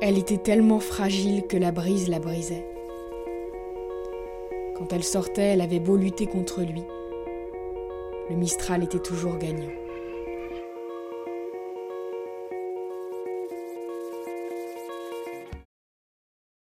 Elle était tellement fragile que la brise la brisait. Quand elle sortait, elle avait beau lutter contre lui. Le Mistral était toujours gagnant.